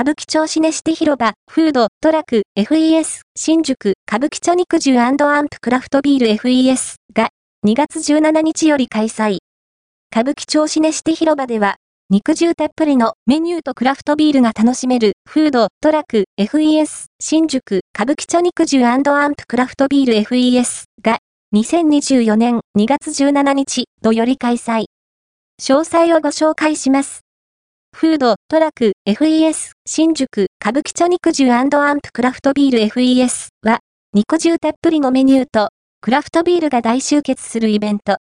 歌舞伎町シネシテ広場、フード、トラク、FES、新宿、歌舞伎町肉汁アンプクラフトビール FES が2月17日より開催。歌舞伎町シネシテ広場では、肉汁たっぷりのメニューとクラフトビールが楽しめるフード、トラク、FES、新宿、歌舞伎町肉汁アンプクラフトビール FES が2024年2月17日土より開催。詳細をご紹介します。フード、トラク、FES、新宿、歌舞伎町肉汁アンプクラフトビール FES は、肉汁たっぷりのメニューと、クラフトビールが大集結するイベント。